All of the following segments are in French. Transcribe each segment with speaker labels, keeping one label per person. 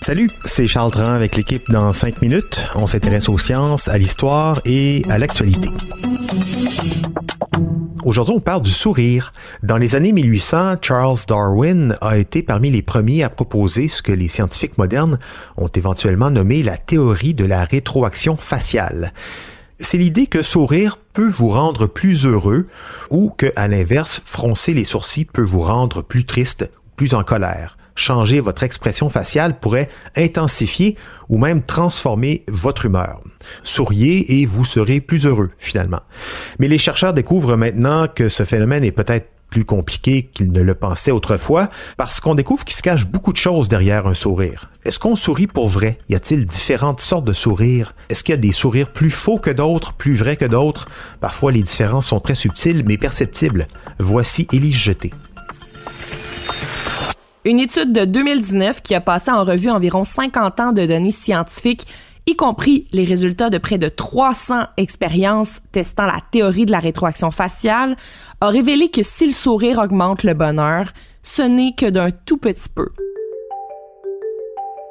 Speaker 1: Salut, c'est Charles Tran avec l'équipe dans 5 minutes. On s'intéresse aux sciences, à l'histoire et à l'actualité. Aujourd'hui, on parle du sourire. Dans les années 1800, Charles Darwin a été parmi les premiers à proposer ce que les scientifiques modernes ont éventuellement nommé la théorie de la rétroaction faciale. C'est l'idée que sourire peut vous rendre plus heureux ou que, à l'inverse, froncer les sourcils peut vous rendre plus triste plus en colère. Changer votre expression faciale pourrait intensifier ou même transformer votre humeur. Souriez et vous serez plus heureux finalement. Mais les chercheurs découvrent maintenant que ce phénomène est peut-être plus compliqué qu'ils ne le pensaient autrefois, parce qu'on découvre qu'il se cache beaucoup de choses derrière un sourire. Est-ce qu'on sourit pour vrai? Y a-t-il différentes sortes de sourires? Est-ce qu'il y a des sourires plus faux que d'autres, plus vrais que d'autres? Parfois, les différences sont très subtiles, mais perceptibles. Voici Élise Jeté.
Speaker 2: Une étude de 2019 qui a passé en revue environ 50 ans de données scientifiques, y compris les résultats de près de 300 expériences testant la théorie de la rétroaction faciale, a révélé que si le sourire augmente le bonheur, ce n'est que d'un tout petit peu.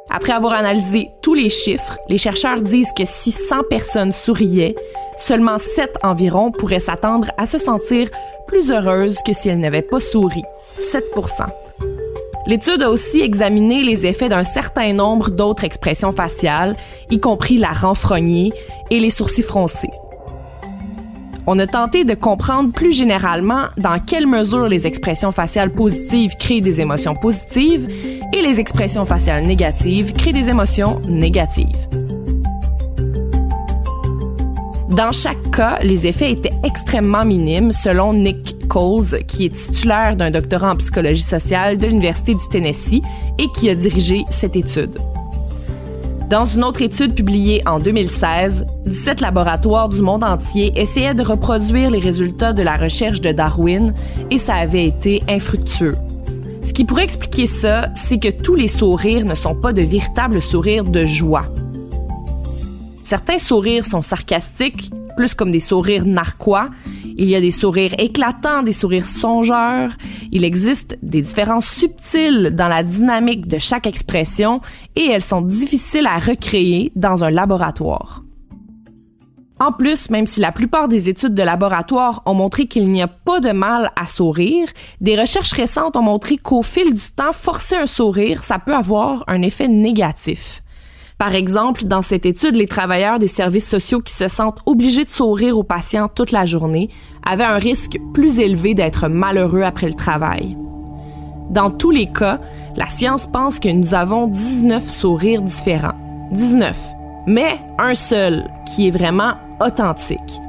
Speaker 2: Après avoir analysé tous les chiffres, les chercheurs disent que si 100 personnes souriaient, seulement 7 environ pourraient s'attendre à se sentir plus heureuses que si elles n'avaient pas souri. 7 L'étude a aussi examiné les effets d'un certain nombre d'autres expressions faciales, y compris la renfrognée et les sourcils froncés. On a tenté de comprendre plus généralement dans quelle mesure les expressions faciales positives créent des émotions positives et les expressions faciales négatives créent des émotions négatives. Dans chaque cas, les effets étaient extrêmement minimes selon Nick Coles, qui est titulaire d'un doctorat en psychologie sociale de l'Université du Tennessee et qui a dirigé cette étude. Dans une autre étude publiée en 2016, 17 laboratoires du monde entier essayaient de reproduire les résultats de la recherche de Darwin et ça avait été infructueux. Ce qui pourrait expliquer ça, c'est que tous les sourires ne sont pas de véritables sourires de joie. Certains sourires sont sarcastiques, plus comme des sourires narquois. Il y a des sourires éclatants, des sourires songeurs. Il existe des différences subtiles dans la dynamique de chaque expression et elles sont difficiles à recréer dans un laboratoire. En plus, même si la plupart des études de laboratoire ont montré qu'il n'y a pas de mal à sourire, des recherches récentes ont montré qu'au fil du temps, forcer un sourire, ça peut avoir un effet négatif. Par exemple, dans cette étude, les travailleurs des services sociaux qui se sentent obligés de sourire aux patients toute la journée avaient un risque plus élevé d'être malheureux après le travail. Dans tous les cas, la science pense que nous avons 19 sourires différents. 19. Mais un seul qui est vraiment authentique.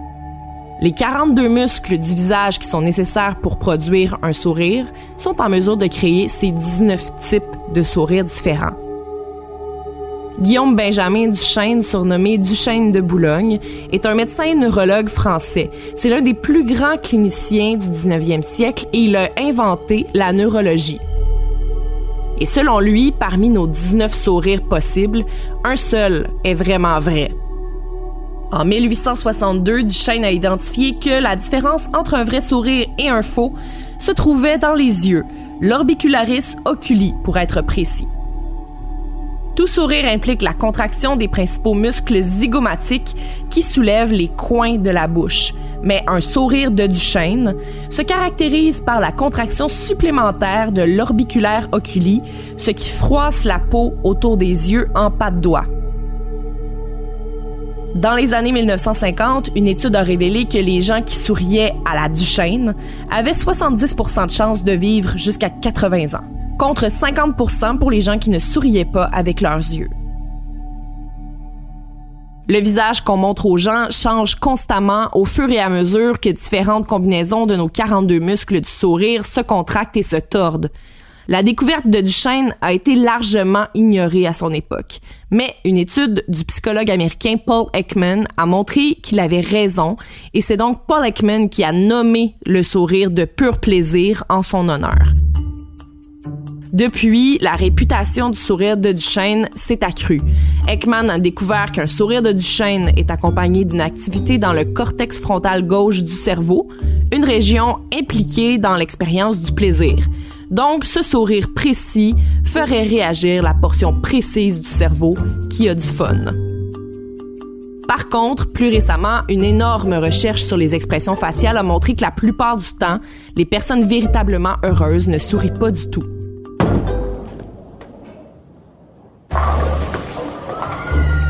Speaker 2: Les 42 muscles du visage qui sont nécessaires pour produire un sourire sont en mesure de créer ces 19 types de sourires différents. Guillaume Benjamin Duchesne, surnommé Duchesne de Boulogne, est un médecin neurologue français. C'est l'un des plus grands cliniciens du 19e siècle et il a inventé la neurologie. Et selon lui, parmi nos 19 sourires possibles, un seul est vraiment vrai. En 1862, Duchesne a identifié que la différence entre un vrai sourire et un faux se trouvait dans les yeux, l'orbicularis oculi pour être précis. Tout sourire implique la contraction des principaux muscles zygomatiques qui soulèvent les coins de la bouche. Mais un sourire de Duchesne se caractérise par la contraction supplémentaire de l'orbiculaire oculi, ce qui froisse la peau autour des yeux en pas de doigt. Dans les années 1950, une étude a révélé que les gens qui souriaient à la Duchesne avaient 70% de chances de vivre jusqu'à 80 ans contre 50% pour les gens qui ne souriaient pas avec leurs yeux. Le visage qu'on montre aux gens change constamment au fur et à mesure que différentes combinaisons de nos 42 muscles du sourire se contractent et se tordent. La découverte de Duchesne a été largement ignorée à son époque, mais une étude du psychologue américain Paul Ekman a montré qu'il avait raison, et c'est donc Paul Ekman qui a nommé le sourire de pur plaisir en son honneur. Depuis, la réputation du sourire de Duchesne s'est accrue. Ekman a découvert qu'un sourire de Duchesne est accompagné d'une activité dans le cortex frontal gauche du cerveau, une région impliquée dans l'expérience du plaisir. Donc, ce sourire précis ferait réagir la portion précise du cerveau qui a du fun. Par contre, plus récemment, une énorme recherche sur les expressions faciales a montré que la plupart du temps, les personnes véritablement heureuses ne sourient pas du tout.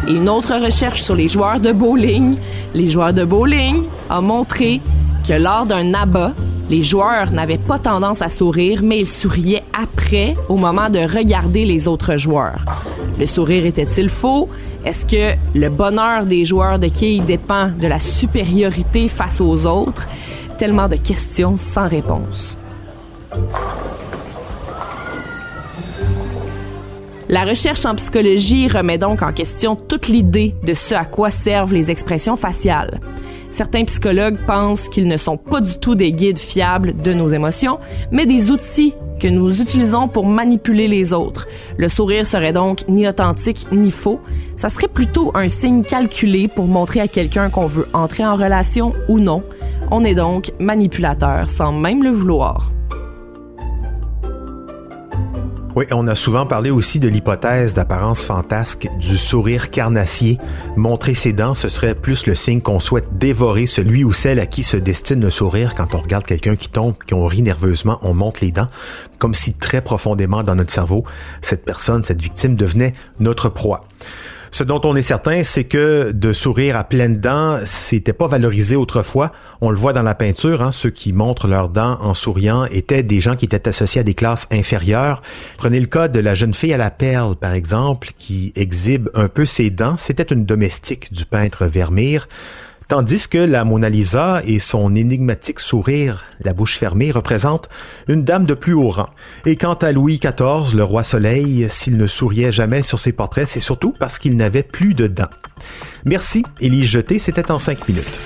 Speaker 2: Une autre recherche sur les joueurs de bowling, les joueurs de bowling, a montré que lors d'un abat, les joueurs n'avaient pas tendance à sourire, mais ils souriaient après, au moment de regarder les autres joueurs. Le sourire était-il faux? Est-ce que le bonheur des joueurs de quilles dépend de la supériorité face aux autres? Tellement de questions sans réponse. La recherche en psychologie remet donc en question toute l'idée de ce à quoi servent les expressions faciales. Certains psychologues pensent qu'ils ne sont pas du tout des guides fiables de nos émotions, mais des outils que nous utilisons pour manipuler les autres. Le sourire serait donc ni authentique ni faux. Ça serait plutôt un signe calculé pour montrer à quelqu'un qu'on veut entrer en relation ou non. On est donc manipulateur sans même le vouloir.
Speaker 1: Oui, on a souvent parlé aussi de l'hypothèse d'apparence fantasque du sourire carnassier. Montrer ses dents, ce serait plus le signe qu'on souhaite dévorer celui ou celle à qui se destine le sourire quand on regarde quelqu'un qui tombe, qu'on rit nerveusement, on monte les dents, comme si très profondément dans notre cerveau, cette personne, cette victime devenait notre proie. Ce dont on est certain, c'est que de sourire à pleines dents, c'était pas valorisé autrefois. On le voit dans la peinture, hein, ceux qui montrent leurs dents en souriant étaient des gens qui étaient associés à des classes inférieures. Prenez le cas de la jeune fille à la perle, par exemple, qui exhibe un peu ses dents. C'était une domestique du peintre Vermeer. Tandis que la Mona Lisa et son énigmatique sourire, la bouche fermée, représentent une dame de plus haut rang. Et quant à Louis XIV, le roi Soleil, s'il ne souriait jamais sur ses portraits, c'est surtout parce qu'il n'avait plus de dents. Merci, Élie Jeté, c'était en cinq minutes.